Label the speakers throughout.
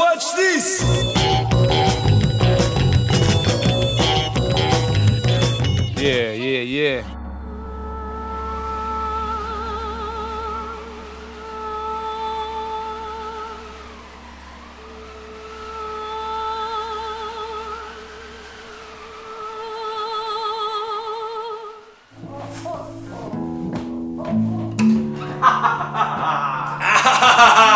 Speaker 1: Watch this! Yeah, yeah, yeah.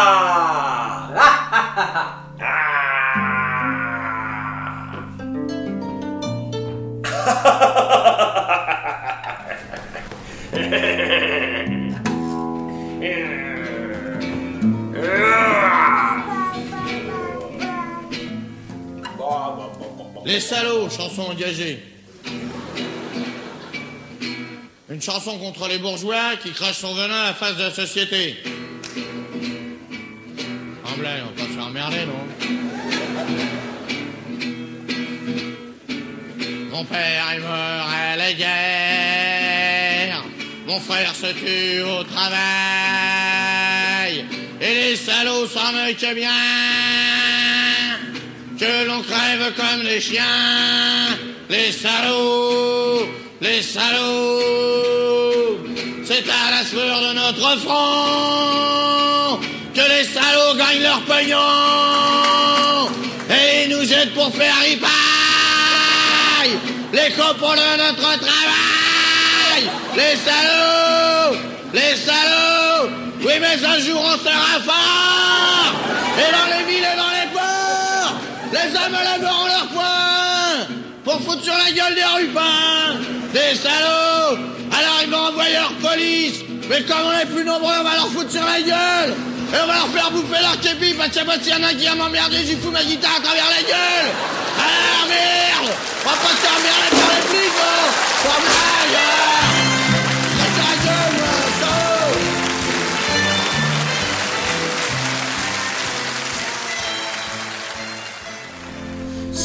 Speaker 2: Les salauds, chanson engagée. Une chanson contre les bourgeois qui crachent son venin à la face de la société. En blague, on va se faire emmerder, non Mon père est mort à la guerre. Mon frère se tue au travail. Et les salauds s'en moquent bien que l'on crève comme des chiens, les salauds, les salauds. C'est à la sueur de notre front que les salauds gagnent leur pognon et ils nous aident pour faire ripaille les copains de notre travail, les salauds, les salauds. Oui, mais un jour on sera fort sur la gueule des rupins, des salauds. Alors ils vont envoyer leur police, mais comme on est plus nombreux, on va leur foutre sur la gueule. Et on va leur faire bouffer leur képi, parce que s'il y en a qui va m'emmerder, j'y fous ma guitare à travers la gueule. Ah merde On va pas se faire emmerder par les flics, oh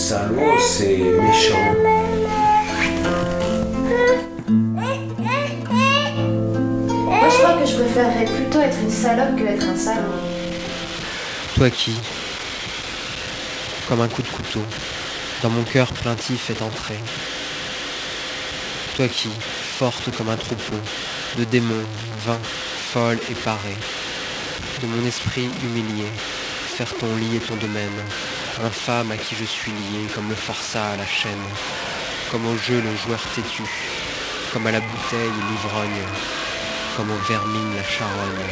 Speaker 2: Salaud,
Speaker 1: c'est méchant.
Speaker 3: Moi, je crois que je préférerais plutôt être une salope que être un salaud.
Speaker 4: Toi qui, comme un coup de couteau, dans mon cœur plaintif est entré. Toi qui, forte comme un troupeau, de démons, vains, folle et parée, de mon esprit humilié, faire ton lit et ton domaine, infâme à qui je suis lié, comme le forçat à la chaîne, comme au jeu le joueur têtu, comme à la bouteille l'ivrogne, comme au vermine la charogne,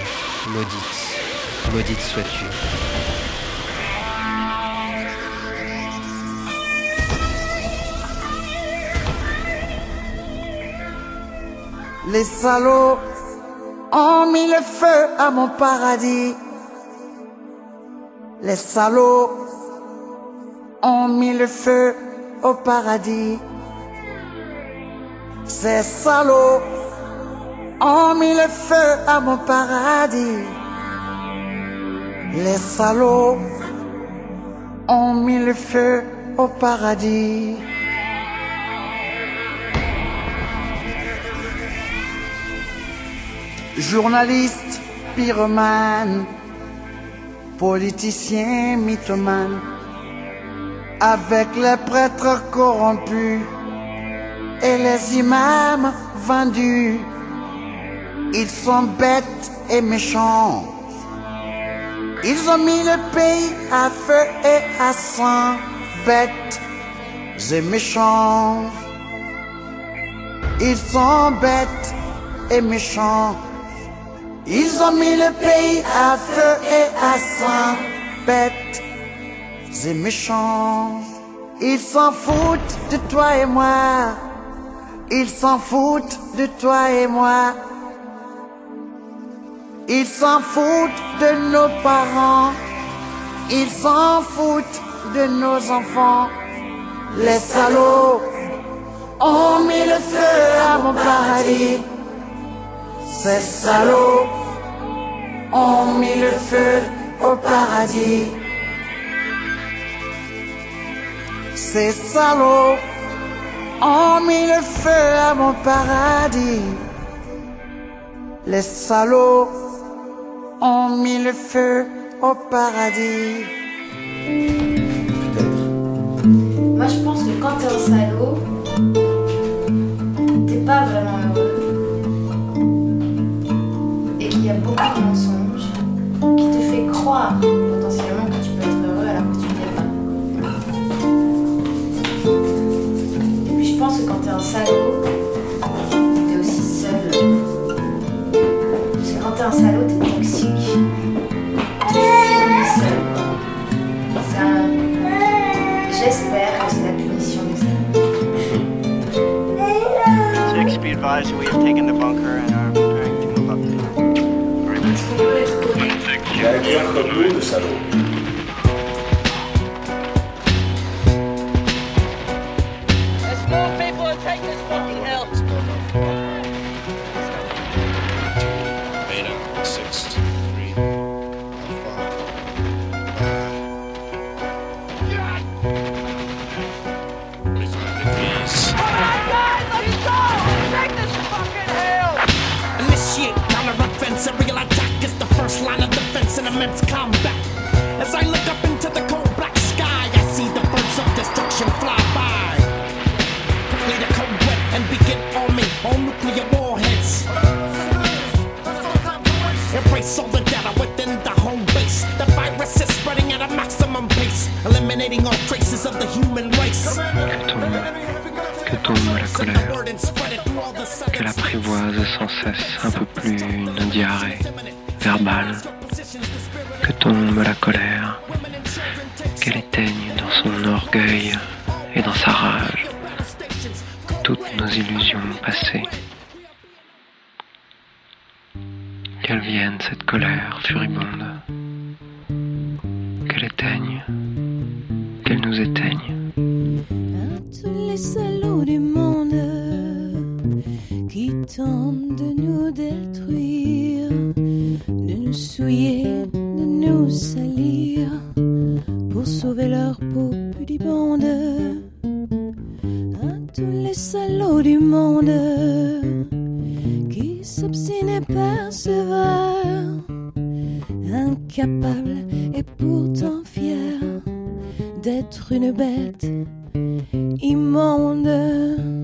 Speaker 4: maudite, maudite sois-tu.
Speaker 5: Les salauds ont mis le feu à mon paradis. Les salauds ont mis le feu au paradis. Ces salauds ont mis le feu à mon paradis. Les salauds ont mis le feu au paradis. Journaliste, pyromane, politicien, mythomane, avec les prêtres corrompus et les imams vendus, ils sont bêtes et méchants. Ils ont mis le pays à feu et à sang, bêtes et méchants. Ils sont bêtes et méchants. Ils ont mis le pays à feu et à sang, bêtes et méchants. Ils s'en foutent de toi et moi. Ils s'en foutent de toi et moi. Ils s'en foutent de nos parents. Ils s'en foutent de nos enfants. Les salauds ont mis le feu à mon paradis. Ces salauds ont mis le feu au paradis. Ces salauds ont mis le feu à mon paradis. Les salauds ont mis le feu au paradis.
Speaker 3: Moi, je pense que quand t'es un salaud, t'es pas vraiment heureux. Et qu'il y a beaucoup de mensonges qui te fait croire reconnaître
Speaker 1: Il
Speaker 6: immense combat. As I look up into the cold black sky, I see the birds of destruction fly by. Complete a code red and begin arming all nuclear warheads. Embrace all the data within the home base. The virus is spreading at a maximum pace, eliminating all traces of the human race.
Speaker 4: Que tombe, que tombe la
Speaker 6: the
Speaker 4: colère,
Speaker 6: word and spread it through all the southern
Speaker 4: qu'elle apprivoise sans cesse un peu plus une diarrhée verbale, que tombe la colère, qu'elle éteigne dans son orgueil et dans sa rage toutes nos illusions passées. Qu'elle vienne cette colère furibonde, qu'elle éteigne, qu'elle nous éteigne.
Speaker 7: à tous les salauds du monde qui tentent de nous détruire, souiller, de nous salir pour sauver leur peau pudibonde. À tous les salauds du monde qui s'obstinent et persévèrent, incapables et pourtant fiers d'être une bête immonde.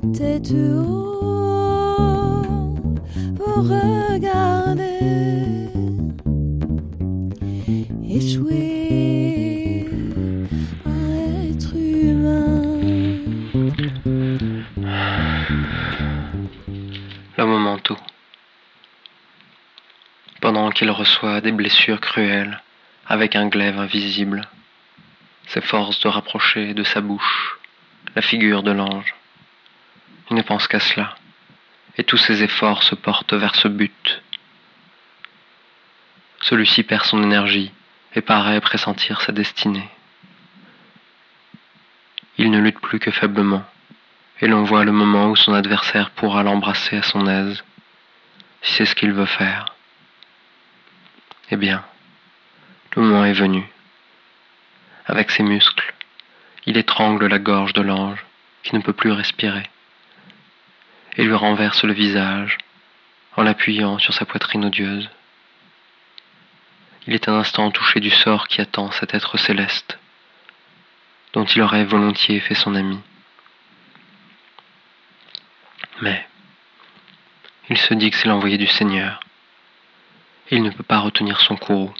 Speaker 7: La tête haute pour regarder échouer à être humain.
Speaker 4: L'homme manteau. Pendant qu'il reçoit des blessures cruelles, avec un glaive invisible, s'efforce de rapprocher de sa bouche la figure de l'ange. Il ne pense qu'à cela, et tous ses efforts se portent vers ce but. Celui-ci perd son énergie et paraît pressentir sa destinée. Il ne lutte plus que faiblement, et l'on voit le moment où son adversaire pourra l'embrasser à son aise, si c'est ce qu'il veut faire. Eh bien, le moment est venu. Avec ses muscles, il étrangle la gorge de l'ange, qui ne peut plus respirer, et lui renverse le visage en l'appuyant sur sa poitrine odieuse. Il est un instant touché du sort qui attend cet être céleste, dont il aurait volontiers fait son ami. Mais il se dit que c'est l'envoyé du Seigneur. Il ne peut pas retenir son courroux.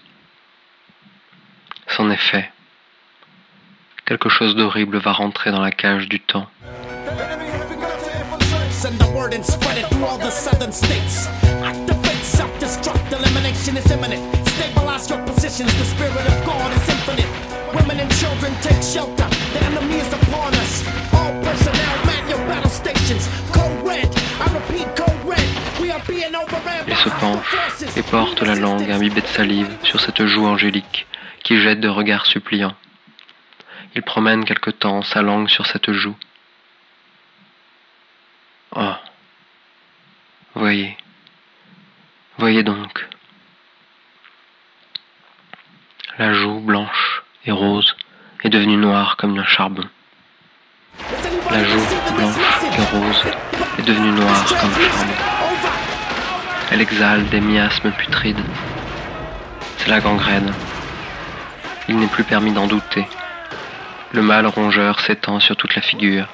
Speaker 4: C'en est fait. Quelque chose d'horrible va rentrer dans la cage du temps.
Speaker 6: Send the word and spread it through all the southern states. Activate self-destruct, elimination is imminent. Stabilize your positions, the spirit of God is infinite. Women and children take shelter, the enemy is upon us. All personnel, man your battle stations. Code red, I repeat code red. We are being overran by
Speaker 4: Il se penche et porte la langue imbibée de salive sur cette joue angélique qui jette de regards suppliants. Il promène quelque temps sa langue sur cette joue. Oh. Voyez. Voyez donc. La joue blanche et rose est devenue noire comme un charbon. La joue blanche et rose est devenue noire comme un charbon. Elle exhale des miasmes putrides. C'est la gangrène. Il n'est plus permis d'en douter. Le mâle rongeur s'étend sur toute la figure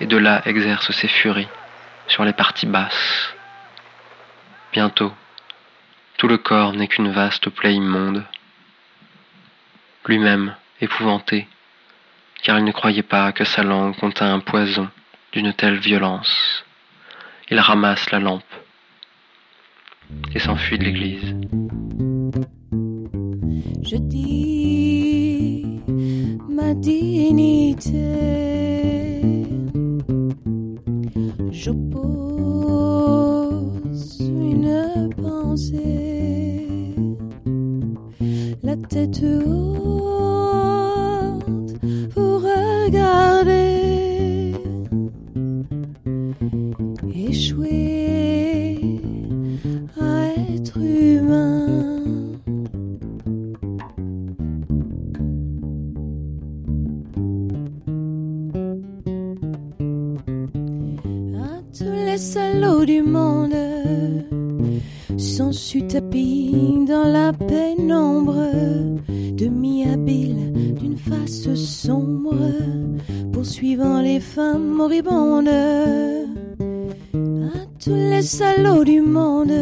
Speaker 4: et de là exerce ses furies sur les parties basses. Bientôt, tout le corps n'est qu'une vaste plaie immonde. Lui-même, épouvanté, car il ne croyait pas que sa langue contint un poison d'une telle violence, il ramasse la lampe et s'enfuit de l'église.
Speaker 7: Je dis ma dignité. J'oppose une pensée. La tête haute salauds du monde su tapis dans la pénombre, demi-habiles d'une face sombre, poursuivant les femmes moribondes. À tous les salauds du monde,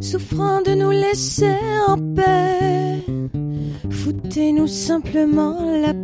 Speaker 7: souffrant de nous laisser en paix, foutez-nous simplement la